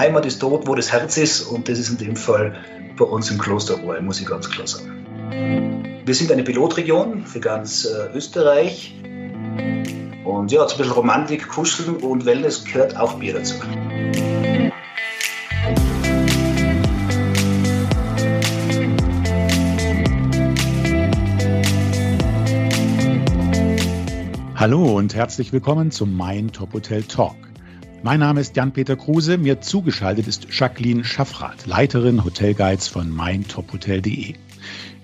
Heimat ist dort, wo das Herz ist und das ist in dem Fall bei uns im Klosterrohr, muss ich ganz klar sagen. Wir sind eine Pilotregion für ganz äh, Österreich und ja, ein bisschen Romantik, Kuscheln und Wellness gehört auch Bier dazu. Hallo und herzlich willkommen zum Mein Top Hotel Talk. Mein Name ist Jan-Peter Kruse. Mir zugeschaltet ist Jacqueline Schaffrath, Leiterin Hotelguides von meintophotel.de.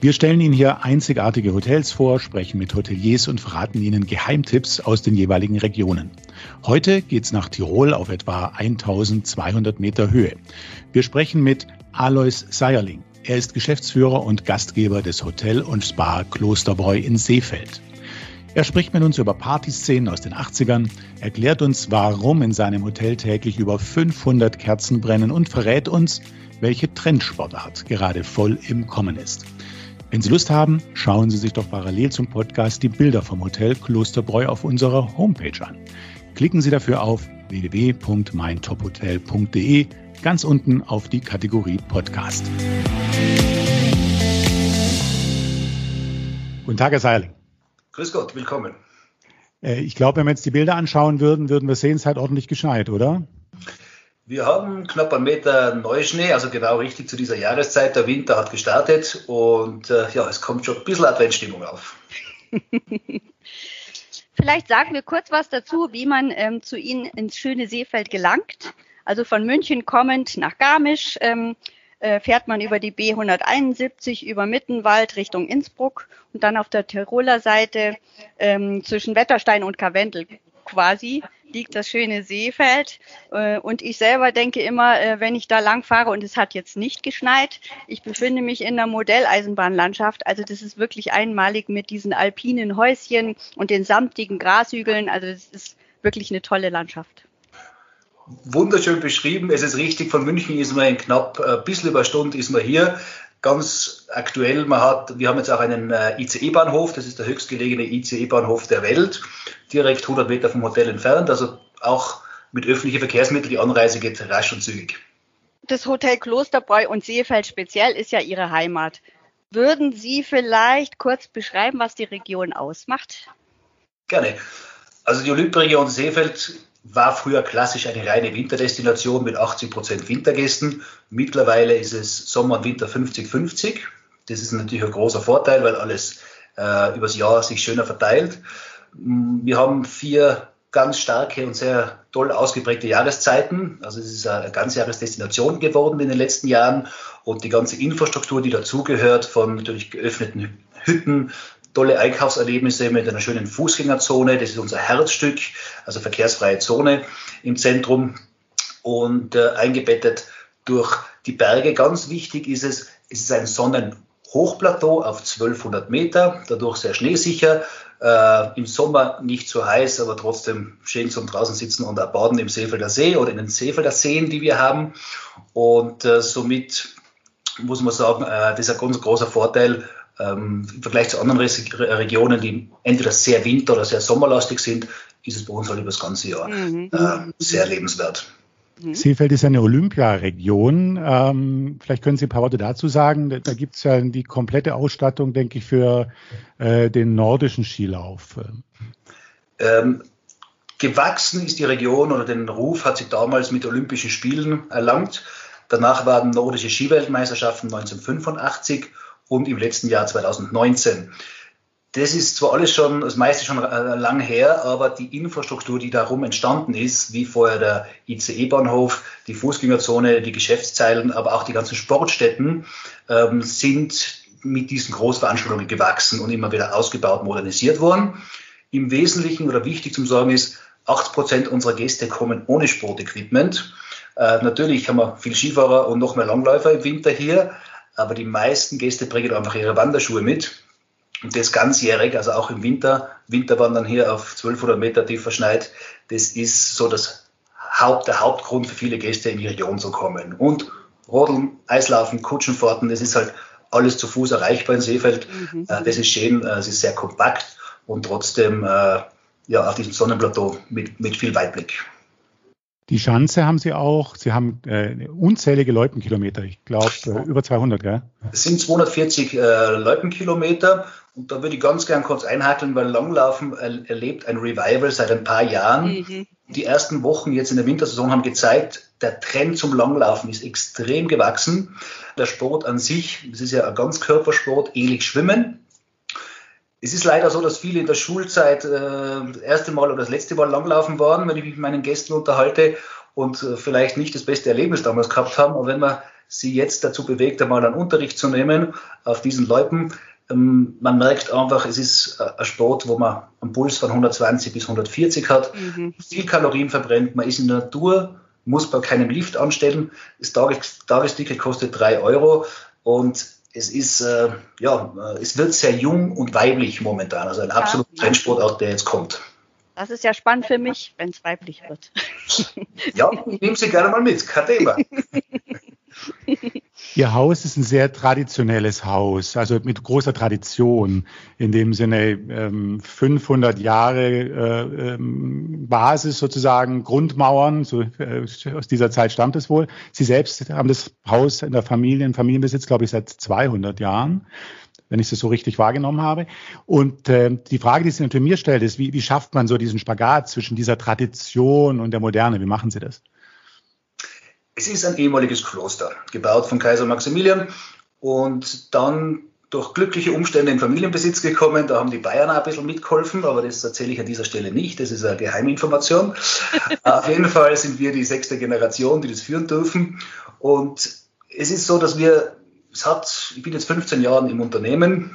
Wir stellen Ihnen hier einzigartige Hotels vor, sprechen mit Hoteliers und verraten Ihnen Geheimtipps aus den jeweiligen Regionen. Heute geht's nach Tirol auf etwa 1200 Meter Höhe. Wir sprechen mit Alois Seierling. Er ist Geschäftsführer und Gastgeber des Hotel und Spa Klosterbräu in Seefeld. Er spricht mit uns über Partyszenen aus den 80ern, erklärt uns, warum in seinem Hotel täglich über 500 Kerzen brennen und verrät uns, welche Trendsportart gerade voll im Kommen ist. Wenn Sie Lust haben, schauen Sie sich doch parallel zum Podcast die Bilder vom Hotel Klosterbräu auf unserer Homepage an. Klicken Sie dafür auf www.meintophotel.de ganz unten auf die Kategorie Podcast. Guten Tag, Herr Seiling. Grüß Gott, willkommen. Äh, ich glaube, wenn wir jetzt die Bilder anschauen würden, würden wir sehen, es hat ordentlich geschneit, oder? Wir haben knapp einen Meter Neuschnee, also genau richtig zu dieser Jahreszeit. Der Winter hat gestartet und äh, ja, es kommt schon ein bisschen Adventstimmung auf. Vielleicht sagen wir kurz was dazu, wie man ähm, zu Ihnen ins schöne Seefeld gelangt. Also von München kommend nach Garmisch. Ähm, äh, fährt man über die B171 über Mittenwald Richtung Innsbruck und dann auf der Tiroler Seite ähm, zwischen Wetterstein und Karwendel quasi liegt das schöne Seefeld. Äh, und ich selber denke immer, äh, wenn ich da lang fahre und es hat jetzt nicht geschneit, ich befinde mich in der Modelleisenbahnlandschaft. Also das ist wirklich einmalig mit diesen alpinen Häuschen und den samtigen Grashügeln. Also es ist wirklich eine tolle Landschaft wunderschön beschrieben. Es ist richtig, von München ist man in knapp ein äh, bisschen über eine Stunde ist man hier. Ganz aktuell, man hat, wir haben jetzt auch einen äh, ICE-Bahnhof, das ist der höchstgelegene ICE-Bahnhof der Welt, direkt 100 Meter vom Hotel entfernt. Also auch mit öffentlichen Verkehrsmitteln, die Anreise geht rasch und zügig. Das Hotel Klosterbräu und Seefeld speziell ist ja Ihre Heimat. Würden Sie vielleicht kurz beschreiben, was die Region ausmacht? Gerne. Also die Olympiaregion Seefeld war früher klassisch eine reine Winterdestination mit 80 Prozent Wintergästen. Mittlerweile ist es Sommer und Winter 50-50. Das ist natürlich ein großer Vorteil, weil alles äh, übers Jahr sich schöner verteilt. Wir haben vier ganz starke und sehr toll ausgeprägte Jahreszeiten. Also es ist eine Ganzjahresdestination geworden in den letzten Jahren und die ganze Infrastruktur, die dazugehört, von natürlich geöffneten Hütten tolle Einkaufserlebnisse mit einer schönen Fußgängerzone. Das ist unser Herzstück, also verkehrsfreie Zone im Zentrum und äh, eingebettet durch die Berge. Ganz wichtig ist es, es ist ein Sonnenhochplateau auf 1200 Meter, dadurch sehr schneesicher. Äh, Im Sommer nicht so heiß, aber trotzdem schön zum draußen sitzen und baden im Seefelder See oder in den Seefelder Seen, die wir haben. Und äh, somit muss man sagen, äh, das ist ein ganz großer Vorteil ähm, Im Vergleich zu anderen Regionen, die entweder sehr winter- oder sehr sommerlastig sind, ist es bei uns halt über das ganze Jahr mhm. äh, sehr lebenswert. Mhm. Seefeld ist eine Olympiaregion. Ähm, vielleicht können Sie ein paar Worte dazu sagen. Da gibt es ja die komplette Ausstattung, denke ich, für äh, den nordischen Skilauf. Ähm, gewachsen ist die Region oder den Ruf hat sie damals mit Olympischen Spielen erlangt. Danach waren nordische Skiweltmeisterschaften 1985 und im letzten Jahr 2019. Das ist zwar alles schon, das meiste schon äh, lang her, aber die Infrastruktur, die darum entstanden ist, wie vorher der ICE-Bahnhof, die Fußgängerzone, die Geschäftszeilen, aber auch die ganzen Sportstätten, ähm, sind mit diesen Großveranstaltungen gewachsen und immer wieder ausgebaut, modernisiert worden. Im Wesentlichen oder wichtig zum Sagen ist, 80 Prozent unserer Gäste kommen ohne Sportequipment. Äh, natürlich haben wir viel Skifahrer und noch mehr Langläufer im Winter hier, aber die meisten Gäste bringen einfach ihre Wanderschuhe mit. Und das ganzjährig, also auch im Winter, Winterwandern hier auf 1200 Meter tief verschneit, das ist so das Haupt, der Hauptgrund für viele Gäste in die Region zu kommen. Und Rodeln, Eislaufen, Kutschenfahrten, das ist halt alles zu Fuß erreichbar in Seefeld. Mhm. Äh, das ist schön, äh, es ist sehr kompakt und trotzdem äh, ja, auf diesem Sonnenplateau mit, mit viel Weitblick. Die Schanze haben Sie auch. Sie haben äh, unzählige Loipenkilometer. Ich glaube, äh, über 200, gell? Es sind 240 äh, Loipenkilometer. Und da würde ich ganz gern kurz einhakeln, weil Langlaufen erlebt ein Revival seit ein paar Jahren. Mhm. Die ersten Wochen jetzt in der Wintersaison haben gezeigt, der Trend zum Langlaufen ist extrem gewachsen. Der Sport an sich, das ist ja ein Ganzkörpersport, ähnlich Schwimmen. Es ist leider so, dass viele in der Schulzeit äh, das erste Mal oder das letzte Mal langlaufen waren, wenn ich mich mit meinen Gästen unterhalte und äh, vielleicht nicht das beste Erlebnis damals gehabt haben. Aber wenn man sie jetzt dazu bewegt, einmal einen Unterricht zu nehmen auf diesen Leuten, ähm, man merkt einfach, es ist äh, ein Sport, wo man einen Puls von 120 bis 140 hat, mhm. viel Kalorien verbrennt, man ist in der Natur, muss bei keinem Lift anstellen. Das Tages Tagesticket kostet drei Euro und es ist, äh, ja, äh, es wird sehr jung und weiblich momentan. Also ein absoluter ja. Trendsportart, der jetzt kommt. Das ist ja spannend für mich, wenn es weiblich wird. ja, ich nehme Sie gerne mal mit, kein Thema. Ihr Haus ist ein sehr traditionelles Haus, also mit großer Tradition. In dem Sinne ähm, 500 Jahre äh, ähm, Basis sozusagen, Grundmauern, so, äh, aus dieser Zeit stammt es wohl. Sie selbst haben das Haus in der Familie, in Familienbesitz, glaube ich, seit 200 Jahren wenn ich es so richtig wahrgenommen habe. Und äh, die Frage, die sich natürlich mir stellt, ist, wie, wie schafft man so diesen Spagat zwischen dieser Tradition und der Moderne? Wie machen Sie das? Es ist ein ehemaliges Kloster, gebaut von Kaiser Maximilian und dann durch glückliche Umstände in Familienbesitz gekommen. Da haben die Bayern auch ein bisschen mitgeholfen, aber das erzähle ich an dieser Stelle nicht. Das ist eine Geheiminformation. Auf jeden Fall sind wir die sechste Generation, die das führen dürfen. Und es ist so, dass wir, es hat, ich bin jetzt 15 Jahre im Unternehmen,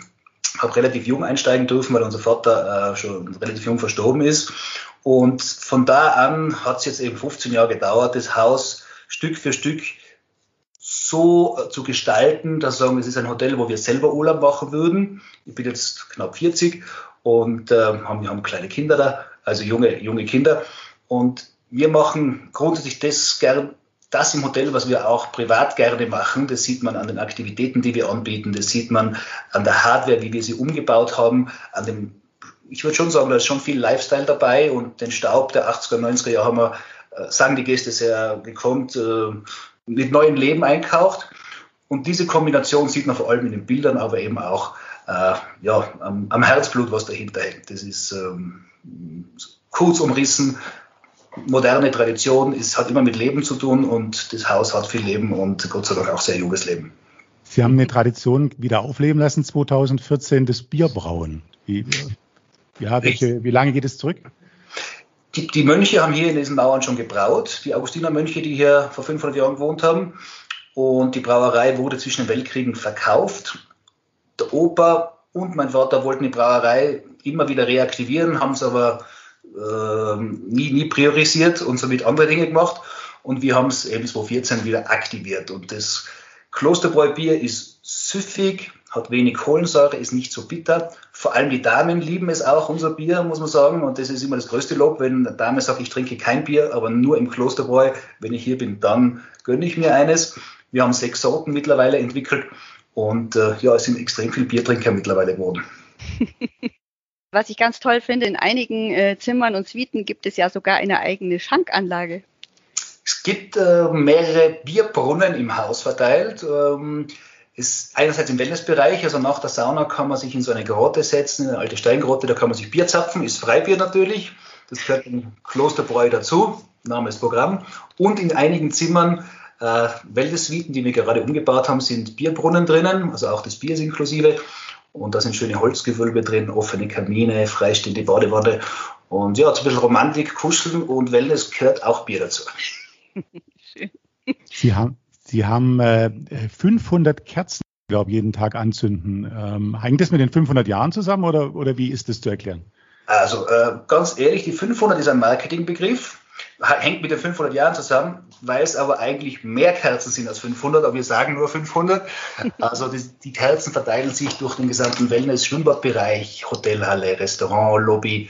habe relativ jung einsteigen dürfen, weil unser Vater äh, schon relativ jung verstorben ist. Und von da an hat es jetzt eben 15 Jahre gedauert, das Haus Stück für Stück so äh, zu gestalten, dass sagen, es ist ein Hotel, wo wir selber Urlaub machen würden. Ich bin jetzt knapp 40 und äh, haben, wir haben kleine Kinder da, also junge, junge Kinder. Und wir machen grundsätzlich das gern, das im Hotel, was wir auch privat gerne machen. Das sieht man an den Aktivitäten, die wir anbieten. Das sieht man an der Hardware, wie wir sie umgebaut haben, an dem ich würde schon sagen, da ist schon viel Lifestyle dabei und den Staub der 80er, 90er Jahre haben wir sagen die Gäste sehr gekonnt, äh, mit neuem Leben einkauft. Und diese Kombination sieht man vor allem in den Bildern, aber eben auch äh, ja, am, am, Herzblut, was dahinter hängt. Das ist ähm, kurz umrissen, moderne Tradition, es hat immer mit Leben zu tun und das Haus hat viel Leben und Gott sei Dank auch sehr junges Leben. Sie haben eine Tradition wieder aufleben lassen, 2014, das Bierbrauen. Wie, ja, welche, wie lange geht es zurück? Die, die, Mönche haben hier in diesen Mauern schon gebraut, die Augustinermönche, die hier vor 500 Jahren gewohnt haben. Und die Brauerei wurde zwischen den Weltkriegen verkauft. Der Opa und mein Vater wollten die Brauerei immer wieder reaktivieren, haben es aber äh, nie, nie priorisiert und somit andere Dinge gemacht. Und wir haben es eben 2014 wieder aktiviert. Und das Klosterbräubier ist süffig, hat wenig Kohlensäure, ist nicht so bitter. Vor allem die Damen lieben es auch, unser Bier, muss man sagen. Und das ist immer das größte Lob, wenn eine Dame sagt, ich trinke kein Bier, aber nur im Klosterbräu. Wenn ich hier bin, dann gönne ich mir eines. Wir haben sechs Sorten mittlerweile entwickelt. Und äh, ja, es sind extrem viele Biertrinker mittlerweile geworden. Was ich ganz toll finde, in einigen äh, Zimmern und Suiten gibt es ja sogar eine eigene Schankanlage. Es gibt äh, mehrere Bierbrunnen im Haus verteilt. Ähm, ist einerseits im Wellnessbereich, also nach der Sauna kann man sich in so eine Grotte setzen, eine alte Steingrotte, da kann man sich Bier zapfen, ist Freibier natürlich. Das gehört im Klosterbräu dazu, Name ist Programm. Und in einigen Zimmern äh, Wellnesssuiten, die wir gerade umgebaut haben, sind Bierbrunnen drinnen, also auch das Bier ist inklusive. Und da sind schöne Holzgewölbe drin, offene Kamine, freistehende Badewanne. Und ja, so ein bisschen Romantik, Kuscheln und Wellness gehört auch Bier dazu. Schön. Sie haben, Sie haben äh, 500 Kerzen, glaube ich, jeden Tag anzünden. Ähm, hängt das mit den 500 Jahren zusammen oder, oder wie ist das zu erklären? Also äh, ganz ehrlich, die 500 ist ein Marketingbegriff, hängt mit den 500 Jahren zusammen, weil es aber eigentlich mehr Kerzen sind als 500, aber wir sagen nur 500. Also die, die Kerzen verteilen sich durch den gesamten Wellness-Schwimmbadbereich, Hotelhalle, Restaurant, Lobby,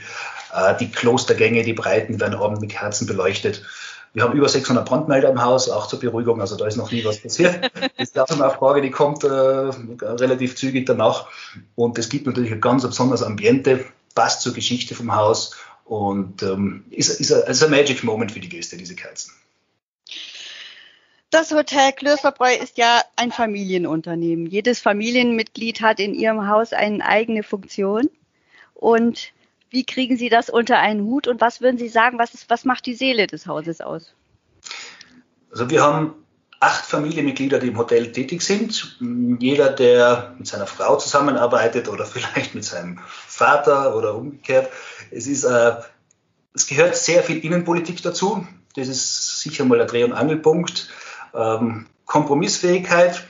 äh, die Klostergänge, die Breiten werden abends mit Kerzen beleuchtet. Wir haben über 600 Brandmelder im Haus, auch zur Beruhigung, also da ist noch nie was passiert. Das ist auch eine Frage, die kommt äh, relativ zügig danach. Und es gibt natürlich ein ganz besonderes Ambiente, passt zur Geschichte vom Haus Und ähm, ist, ist, ein, ist ein Magic Moment für die Gäste, diese Kerzen. Das Hotel Klösterbräu ist ja ein Familienunternehmen. Jedes Familienmitglied hat in ihrem Haus eine eigene Funktion. Und wie kriegen Sie das unter einen Hut und was würden Sie sagen, was, ist, was macht die Seele des Hauses aus? Also wir haben acht Familienmitglieder, die im Hotel tätig sind. Jeder, der mit seiner Frau zusammenarbeitet oder vielleicht mit seinem Vater oder umgekehrt. Es ist, äh, es gehört sehr viel Innenpolitik dazu. Das ist sicher mal der Dreh- und Angelpunkt. Ähm, Kompromissfähigkeit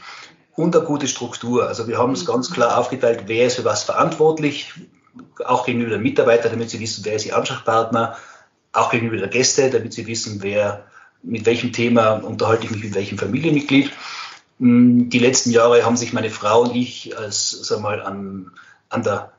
und eine gute Struktur. Also wir haben es ganz klar aufgeteilt, wer ist für was verantwortlich, auch gegenüber den Mitarbeitern, damit sie wissen, wer ist ihr Ansprechpartner, auch gegenüber der Gäste, damit sie wissen, wer mit welchem Thema unterhalte ich mich mit welchem Familienmitglied. Hm, die letzten Jahre haben sich meine Frau und ich als, sag mal, an, an der,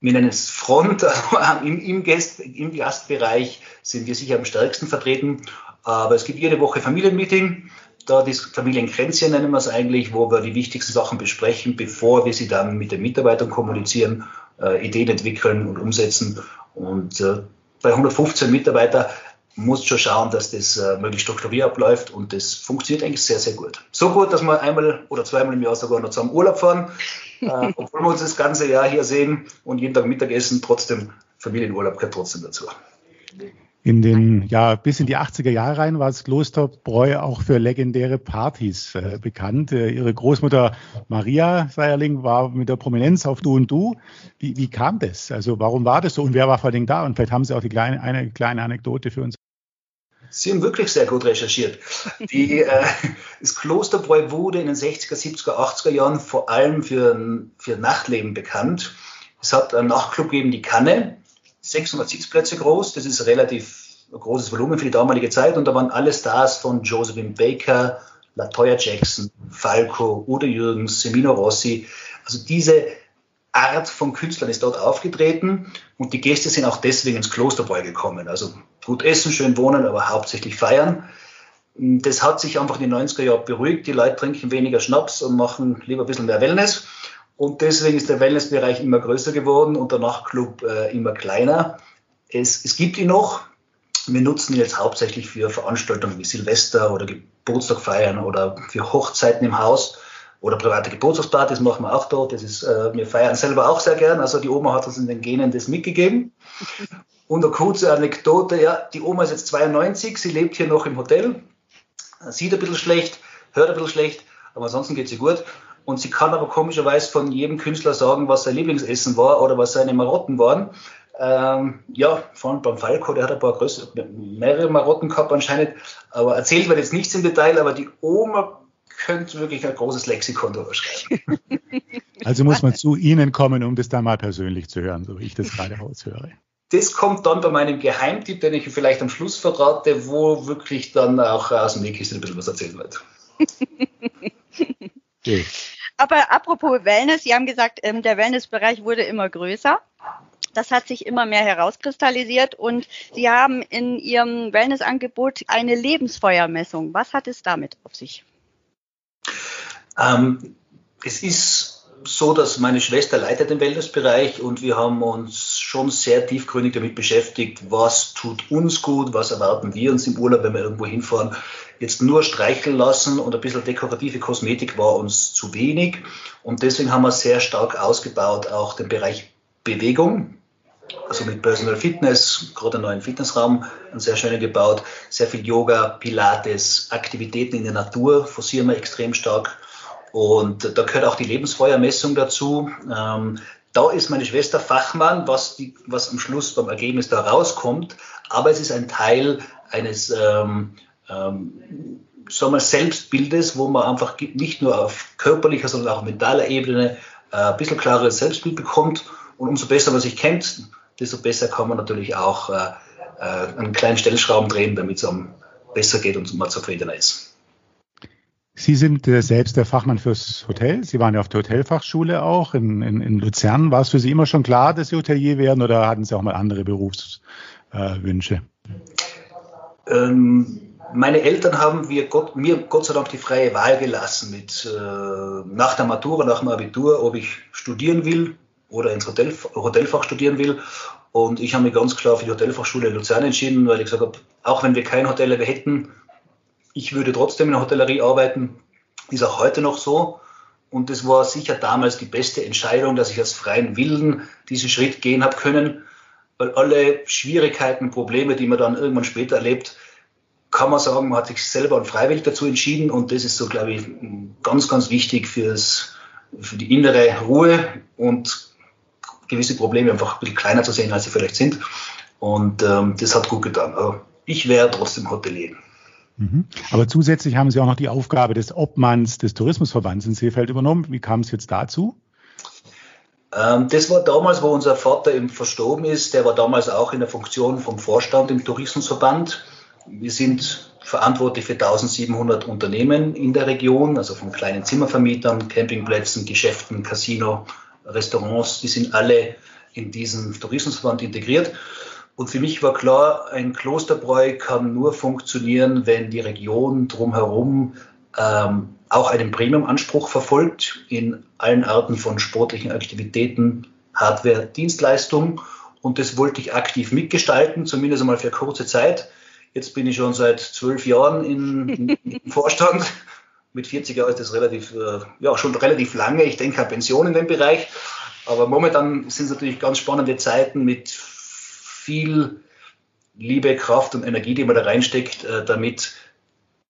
wir nennen Front, im, im, Gast, im Gastbereich sind wir sicher am stärksten vertreten. Aber es gibt jede Woche Familienmeeting. Da das Familienkränzchen nennen wir es eigentlich, wo wir die wichtigsten Sachen besprechen, bevor wir sie dann mit den Mitarbeitern kommunizieren, äh, Ideen entwickeln und umsetzen. Und äh, bei 115 Mitarbeitern muss schon schauen, dass das äh, möglichst strukturiert abläuft und das funktioniert eigentlich sehr, sehr gut. So gut, dass wir einmal oder zweimal im Jahr sogar noch zum Urlaub fahren, äh, obwohl wir uns das ganze Jahr hier sehen und jeden Tag Mittagessen, trotzdem Familienurlaub gehört trotzdem dazu. In den, ja, bis in die 80er Jahre rein war das Klosterbräu auch für legendäre Partys äh, bekannt. Äh, ihre Großmutter Maria Seierling war mit der Prominenz auf Du und Du. Wie, wie kam das? Also warum war das so und wer war vor allem da? Und vielleicht haben Sie auch die kleine, eine kleine Anekdote für uns. Sie haben wirklich sehr gut recherchiert. Die, äh, das Klosterbräu wurde in den 60er, 70er, 80er Jahren vor allem für, für Nachtleben bekannt. Es hat einen Nachtclub gegeben, die Kanne, 600 Sitzplätze groß. Das ist relativ großes Volumen für die damalige Zeit. Und da waren alle Stars von Josephine Baker, Latoya Jackson, Falco, Udo Jürgens, Semino Rossi. Also diese Art von Künstlern ist dort aufgetreten und die Gäste sind auch deswegen ins Klosterbräu gekommen. Also gut essen, schön wohnen, aber hauptsächlich feiern. Das hat sich einfach in den 90er Jahren beruhigt. Die Leute trinken weniger Schnaps und machen lieber ein bisschen mehr Wellness. Und deswegen ist der Wellnessbereich immer größer geworden und der Nachtclub äh, immer kleiner. Es, es gibt ihn noch. Wir nutzen ihn jetzt hauptsächlich für Veranstaltungen wie Silvester oder Geburtstag feiern oder für Hochzeiten im Haus oder private Geburtstagspartys machen wir auch dort. Das ist, äh, wir feiern selber auch sehr gern. Also die Oma hat uns in den Genen das mitgegeben. Und eine kurze Anekdote, ja, die Oma ist jetzt 92, sie lebt hier noch im Hotel, sieht ein bisschen schlecht, hört ein bisschen schlecht, aber ansonsten geht sie gut. Und sie kann aber komischerweise von jedem Künstler sagen, was sein Lieblingsessen war oder was seine Marotten waren. Ähm, ja, vor allem beim Falco, der hat ein paar größere, mehrere Marotten gehabt anscheinend, aber erzählt wird jetzt nichts im Detail, aber die Oma könnte wirklich ein großes Lexikon drüber schreiben. Also muss man zu Ihnen kommen, um das da mal persönlich zu hören, so wie ich das gerade raushöre. Das kommt dann bei meinem Geheimtipp, den ich vielleicht am Schluss verrate, wo wirklich dann auch aus dem Nähkissen ein bisschen was erzählt wird. Okay. Aber apropos Wellness, Sie haben gesagt, ähm, der Wellnessbereich wurde immer größer. Das hat sich immer mehr herauskristallisiert und Sie haben in Ihrem Wellnessangebot eine Lebensfeuermessung. Was hat es damit auf sich? Ähm, es ist so, dass meine Schwester leitet den Wellnessbereich und wir haben uns schon sehr tiefgründig damit beschäftigt, was tut uns gut, was erwarten wir uns im Urlaub, wenn wir irgendwo hinfahren. Jetzt nur streicheln lassen und ein bisschen dekorative Kosmetik war uns zu wenig und deswegen haben wir sehr stark ausgebaut auch den Bereich Bewegung, also mit Personal Fitness, gerade einen neuen Fitnessraum, einen sehr schönen gebaut, sehr viel Yoga, Pilates, Aktivitäten in der Natur forcieren wir extrem stark und da gehört auch die Lebensfeuermessung dazu. Ähm, da ist meine Schwester Fachmann, was, die, was am Schluss beim Ergebnis da rauskommt. Aber es ist ein Teil eines ähm, ähm, sagen wir, Selbstbildes, wo man einfach nicht nur auf körperlicher, sondern auch auf mentaler Ebene äh, ein bisschen klareres Selbstbild bekommt. Und umso besser man sich kennt, desto besser kann man natürlich auch äh, äh, einen kleinen Stellschrauben drehen, damit es einem besser geht und man zufriedener ist. Sie sind äh, selbst der Fachmann fürs Hotel. Sie waren ja auf der Hotelfachschule auch in, in, in Luzern. War es für Sie immer schon klar, dass Sie Hotelier werden oder hatten Sie auch mal andere Berufswünsche? Äh, ähm, meine Eltern haben wir Gott, mir Gott sei Dank die freie Wahl gelassen mit äh, nach der Matura, nach dem Abitur, ob ich studieren will oder ins Hotel, Hotelfach studieren will. Und ich habe mich ganz klar für die Hotelfachschule Luzern entschieden, weil ich gesagt habe, auch wenn wir kein Hotel hätten, ich würde trotzdem in der Hotellerie arbeiten. Ist auch heute noch so. Und das war sicher damals die beste Entscheidung, dass ich aus freien Willen diesen Schritt gehen habe können, weil alle Schwierigkeiten, Probleme, die man dann irgendwann später erlebt, kann man sagen, man hat sich selber und freiwillig dazu entschieden und das ist so, glaube ich, ganz, ganz wichtig fürs, für die innere Ruhe und gewisse Probleme einfach ein bisschen kleiner zu sehen, als sie vielleicht sind. Und ähm, das hat gut getan. Aber ich wäre trotzdem Hotelier. Mhm. Aber zusätzlich haben Sie auch noch die Aufgabe des Obmanns des Tourismusverbands in Seefeld übernommen. Wie kam es jetzt dazu? Ähm, das war damals, wo unser Vater eben verstorben ist. Der war damals auch in der Funktion vom Vorstand im Tourismusverband. Wir sind verantwortlich für 1700 Unternehmen in der Region, also von kleinen Zimmervermietern, Campingplätzen, Geschäften, Casino, Restaurants. Die sind alle in diesen Tourismusverband integriert. Und für mich war klar, ein Klosterbräu kann nur funktionieren, wenn die Region drumherum ähm, auch einen Premium-Anspruch verfolgt in allen Arten von sportlichen Aktivitäten, Hardware, Dienstleistung. Und das wollte ich aktiv mitgestalten, zumindest einmal für kurze Zeit. Jetzt bin ich schon seit zwölf Jahren in, im Vorstand. Mit 40 Jahren ist das relativ, äh, ja, schon relativ lange. Ich denke an Pension in dem Bereich. Aber momentan sind es natürlich ganz spannende Zeiten mit viel Liebe, Kraft und Energie, die man da reinsteckt, äh, damit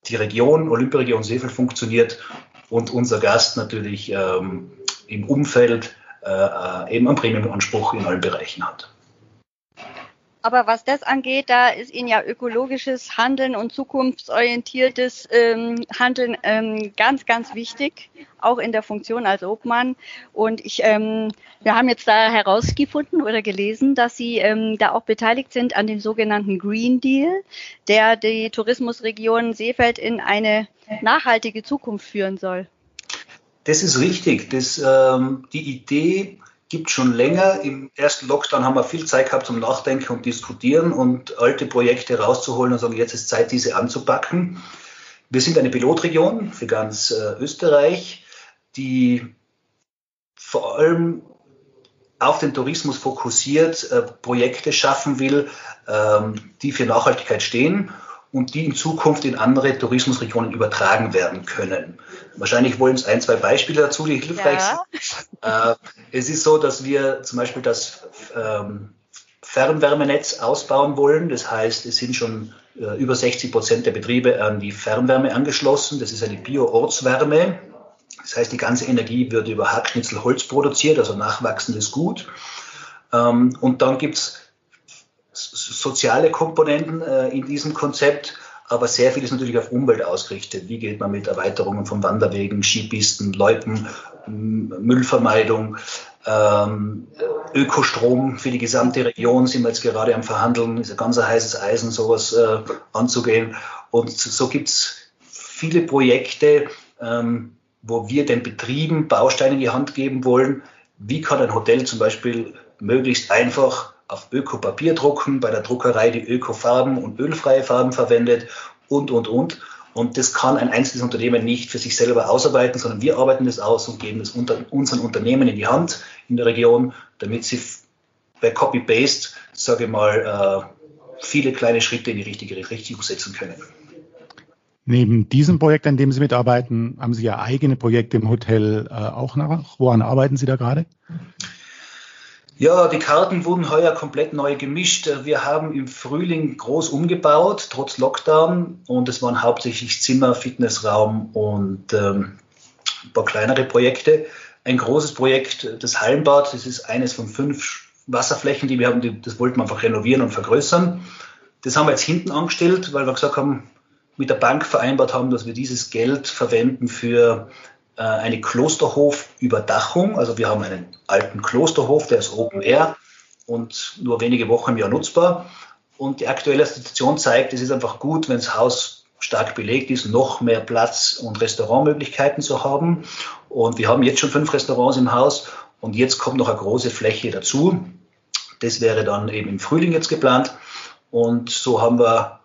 die Region, Olympiaregion Seefeld funktioniert und unser Gast natürlich ähm, im Umfeld äh, äh eben einen Premium-Anspruch in allen Bereichen hat. Aber was das angeht, da ist Ihnen ja ökologisches Handeln und zukunftsorientiertes ähm, Handeln ähm, ganz, ganz wichtig, auch in der Funktion als Obmann. Und ich, ähm, wir haben jetzt da herausgefunden oder gelesen, dass Sie ähm, da auch beteiligt sind an dem sogenannten Green Deal, der die Tourismusregion Seefeld in eine nachhaltige Zukunft führen soll. Das ist richtig. Das, ähm, die Idee gibt schon länger. Im ersten Lockdown haben wir viel Zeit gehabt zum Nachdenken und Diskutieren und alte Projekte rauszuholen und sagen, jetzt ist Zeit, diese anzupacken. Wir sind eine Pilotregion für ganz äh, Österreich, die vor allem auf den Tourismus fokussiert äh, Projekte schaffen will, ähm, die für Nachhaltigkeit stehen und die in Zukunft in andere Tourismusregionen übertragen werden können. Wahrscheinlich wollen es ein, zwei Beispiele dazu, die hilfreich ja. sind. Äh, es ist so, dass wir zum Beispiel das ähm, Fernwärmenetz ausbauen wollen. Das heißt, es sind schon äh, über 60 Prozent der Betriebe an die Fernwärme angeschlossen. Das ist eine Bio-Ortswärme. Das heißt, die ganze Energie wird über Hackschnitzelholz produziert, also nachwachsendes Gut. Ähm, und dann gibt es soziale Komponenten äh, in diesem Konzept, aber sehr viel ist natürlich auf Umwelt ausgerichtet. Wie geht man mit Erweiterungen von Wanderwegen, Skipisten, Loipen, Müllvermeidung, ähm, Ökostrom für die gesamte Region sind wir jetzt gerade am Verhandeln, ist ein ganz heißes Eisen, sowas äh, anzugehen. Und so gibt es viele Projekte, ähm, wo wir den Betrieben Bausteine in die Hand geben wollen. Wie kann ein Hotel zum Beispiel möglichst einfach auf Ökopapier drucken, bei der Druckerei die Ökofarben und ölfreie Farben verwendet und, und, und. Und das kann ein einzelnes Unternehmen nicht für sich selber ausarbeiten, sondern wir arbeiten das aus und geben es unseren Unternehmen in die Hand in der Region, damit sie bei Copy-Paste, sage ich mal, äh, viele kleine Schritte in die richtige Richtung setzen können. Neben diesem Projekt, an dem Sie mitarbeiten, haben Sie ja eigene Projekte im Hotel äh, auch noch. Woran arbeiten Sie da gerade? Ja, die Karten wurden heuer komplett neu gemischt. Wir haben im Frühling groß umgebaut, trotz Lockdown. Und es waren hauptsächlich Zimmer, Fitnessraum und ähm, ein paar kleinere Projekte. Ein großes Projekt, das Hallenbad, das ist eines von fünf Wasserflächen, die wir haben. Das wollten wir einfach renovieren und vergrößern. Das haben wir jetzt hinten angestellt, weil wir gesagt haben, mit der Bank vereinbart haben, dass wir dieses Geld verwenden für äh, eine Klosterhofüberdachung. Also wir haben einen alten Klosterhof, der ist Open Air und nur wenige Wochen im Jahr nutzbar. Und die aktuelle Situation zeigt, es ist einfach gut, wenn das Haus stark belegt ist, noch mehr Platz und Restaurantmöglichkeiten zu haben. Und wir haben jetzt schon fünf Restaurants im Haus und jetzt kommt noch eine große Fläche dazu. Das wäre dann eben im Frühling jetzt geplant. Und so haben wir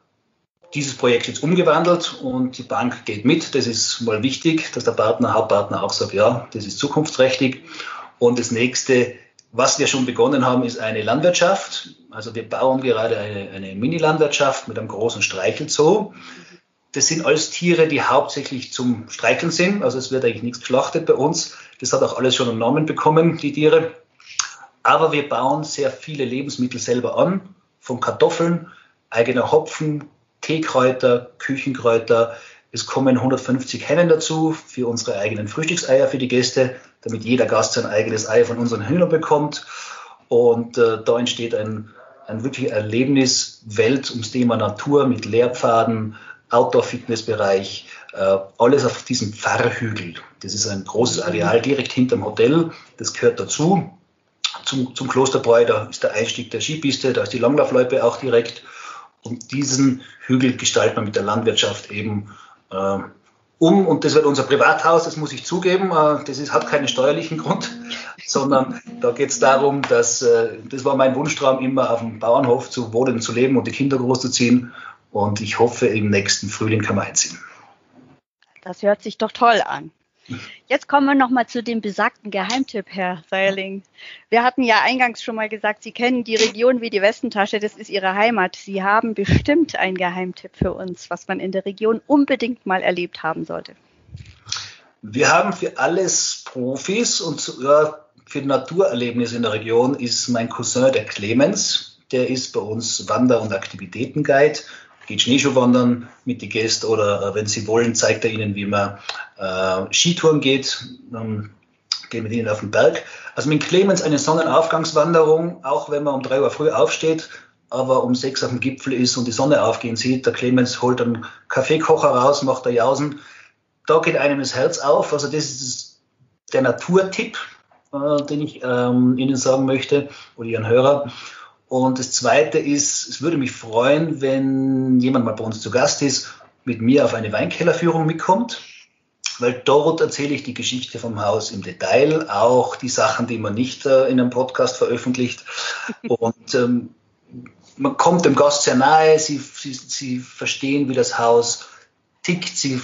dieses Projekt jetzt umgewandelt und die Bank geht mit. Das ist mal wichtig, dass der Partner, Hauptpartner auch sagt, ja, das ist zukunftsträchtig. Und das nächste Was wir schon begonnen haben, ist eine Landwirtschaft. Also wir bauen gerade eine, eine Mini-Landwirtschaft mit einem großen Streichelzoo. Das sind alles Tiere, die hauptsächlich zum Streicheln sind. Also es wird eigentlich nichts geschlachtet bei uns. Das hat auch alles schon einen Namen bekommen, die Tiere. Aber wir bauen sehr viele Lebensmittel selber an, von Kartoffeln, eigener Hopfen, Teekräuter, Küchenkräuter. Es kommen 150 Hennen dazu für unsere eigenen Frühstückseier für die Gäste, damit jeder Gast sein eigenes Ei von unseren Hühnern bekommt. Und äh, da entsteht ein, ein wirklich Erlebniswelt ums Thema Natur mit Lehrpfaden, Outdoor-Fitnessbereich, äh, alles auf diesem Pfarrhügel. Das ist ein großes Areal direkt hinterm Hotel. Das gehört dazu. Zum, zum Klosterbräu, da ist der Einstieg der Skipiste, da ist die Langlaufloipe auch direkt. Und diesen Hügel gestalten wir mit der Landwirtschaft eben äh, um. Und das wird unser Privathaus, das muss ich zugeben. Äh, das ist, hat keinen steuerlichen Grund, sondern da geht es darum, dass äh, das war mein Wunschtraum, immer auf dem Bauernhof zu wohnen, zu leben und die Kinder großzuziehen. Und ich hoffe, im nächsten Frühling kann man einziehen. Das hört sich doch toll an. Jetzt kommen wir nochmal zu dem besagten Geheimtipp, Herr Seiling. Wir hatten ja eingangs schon mal gesagt, Sie kennen die Region wie die Westentasche, das ist Ihre Heimat. Sie haben bestimmt einen Geheimtipp für uns, was man in der Region unbedingt mal erlebt haben sollte. Wir haben für alles Profis und für Naturerlebnisse in der Region ist mein Cousin der Clemens. Der ist bei uns Wander- und Aktivitätenguide geht Schneeschuhwandern mit den Gästen oder äh, wenn sie wollen, zeigt er ihnen, wie man äh, Skitouren geht. Dann gehen mit ihnen auf den Berg. Also mit Clemens eine Sonnenaufgangswanderung, auch wenn man um drei Uhr früh aufsteht, aber um sechs auf dem Gipfel ist und die Sonne aufgehen sieht. Der Clemens holt einen Kaffeekocher raus, macht da Jausen. Da geht einem das Herz auf. Also das ist der Naturtipp, äh, den ich ähm, Ihnen sagen möchte oder Ihren Hörer. Und das Zweite ist, es würde mich freuen, wenn jemand mal bei uns zu Gast ist, mit mir auf eine Weinkellerführung mitkommt, weil dort erzähle ich die Geschichte vom Haus im Detail, auch die Sachen, die man nicht äh, in einem Podcast veröffentlicht. Und ähm, man kommt dem Gast sehr nahe, sie, sie, sie verstehen, wie das Haus tickt, sie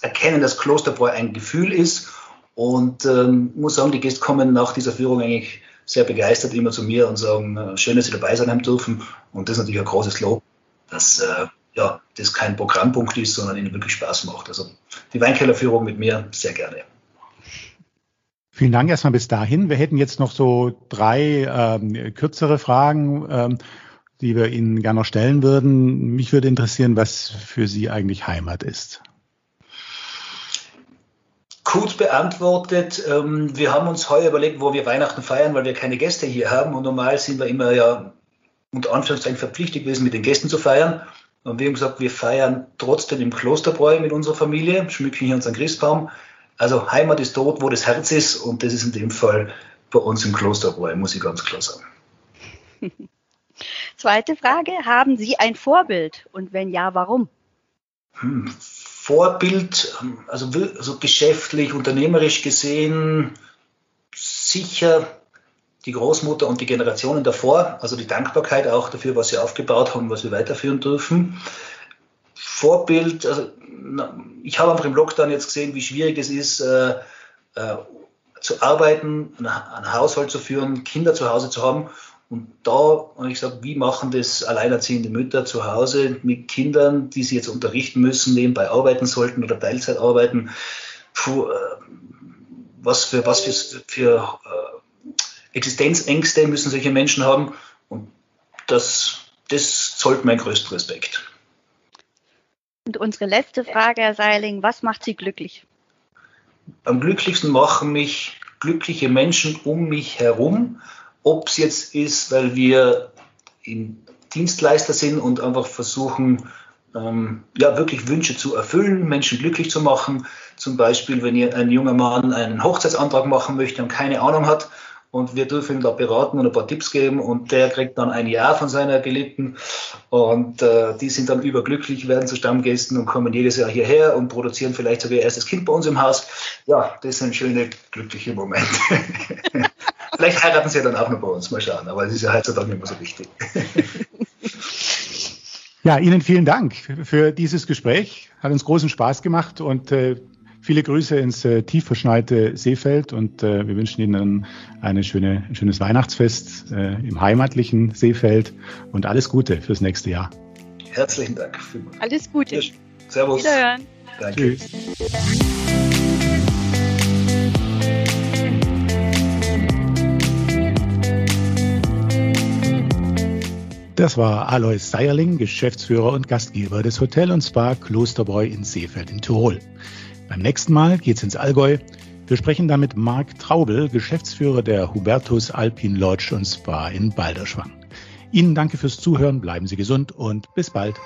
erkennen, dass Klosterbräu ein Gefühl ist und ähm, muss sagen, die Gäste kommen nach dieser Führung eigentlich sehr begeistert immer zu mir und sagen, äh, schön, dass Sie dabei sein haben dürfen. Und das ist natürlich ein großes Lob, dass äh, ja, das kein Programmpunkt ist, sondern Ihnen wirklich Spaß macht. Also die Weinkellerführung mit mir sehr gerne. Vielen Dank erstmal bis dahin. Wir hätten jetzt noch so drei ähm, kürzere Fragen, ähm, die wir Ihnen gerne noch stellen würden. Mich würde interessieren, was für Sie eigentlich Heimat ist gut beantwortet. Ähm, wir haben uns heuer überlegt, wo wir Weihnachten feiern, weil wir keine Gäste hier haben. Und normal sind wir immer ja unter Anführungszeichen verpflichtet gewesen, mit den Gästen zu feiern. Und wir haben gesagt, wir feiern trotzdem im Klosterbräu mit unserer Familie, schmücken hier unseren Christbaum. Also Heimat ist dort, wo das Herz ist. Und das ist in dem Fall bei uns im Klosterbräu, muss ich ganz klar sagen. Zweite Frage, haben Sie ein Vorbild? Und wenn ja, warum? Hm, Vorbild, also, also geschäftlich, unternehmerisch gesehen, sicher die Großmutter und die Generationen davor, also die Dankbarkeit auch dafür, was sie aufgebaut haben, was wir weiterführen dürfen. Vorbild, also ich habe einfach im Lockdown jetzt gesehen, wie schwierig es ist, äh, äh, zu arbeiten, einen Haushalt zu führen, Kinder zu Hause zu haben und da habe ich gesagt, wie machen das alleinerziehende Mütter zu Hause mit Kindern, die sie jetzt unterrichten müssen, nebenbei arbeiten sollten oder Teilzeit arbeiten? Puh, äh, was für, was für, für äh, Existenzängste müssen solche Menschen haben? Und das, das zollt mein größter Respekt. Und unsere letzte Frage, Herr Seiling, was macht Sie glücklich? Am glücklichsten machen mich glückliche Menschen um mich herum ob es jetzt ist, weil wir Dienstleister sind und einfach versuchen, ähm, ja, wirklich Wünsche zu erfüllen, Menschen glücklich zu machen. Zum Beispiel, wenn ein junger Mann einen Hochzeitsantrag machen möchte und keine Ahnung hat und wir dürfen ihm da beraten und ein paar Tipps geben und der kriegt dann ein Jahr von seiner Geliebten und äh, die sind dann überglücklich, werden zu Stammgästen und kommen jedes Jahr hierher und produzieren vielleicht sogar ihr erstes Kind bei uns im Haus. Ja, das sind schöne, glückliche Momente. Vielleicht heiraten sie ja dann auch noch bei uns, mal schauen. Aber es ist ja heutzutage nicht mehr so wichtig. Ja, Ihnen vielen Dank für dieses Gespräch. Hat uns großen Spaß gemacht und äh, Viele Grüße ins äh, tief verschneite Seefeld und äh, wir wünschen Ihnen eine schöne, ein schönes Weihnachtsfest äh, im heimatlichen Seefeld und alles Gute fürs nächste Jahr. Herzlichen Dank. Alles Gute. Servus. Wiederhören. Danke. Tschüss. Das war Alois Seierling, Geschäftsführer und Gastgeber des Hotel und Spa Klosterbräu in Seefeld in Tirol. Beim nächsten Mal geht's ins Allgäu. Wir sprechen dann mit Marc Traubel, Geschäftsführer der Hubertus Alpine Lodge und Spa in Balderschwang. Ihnen danke fürs Zuhören, bleiben Sie gesund und bis bald.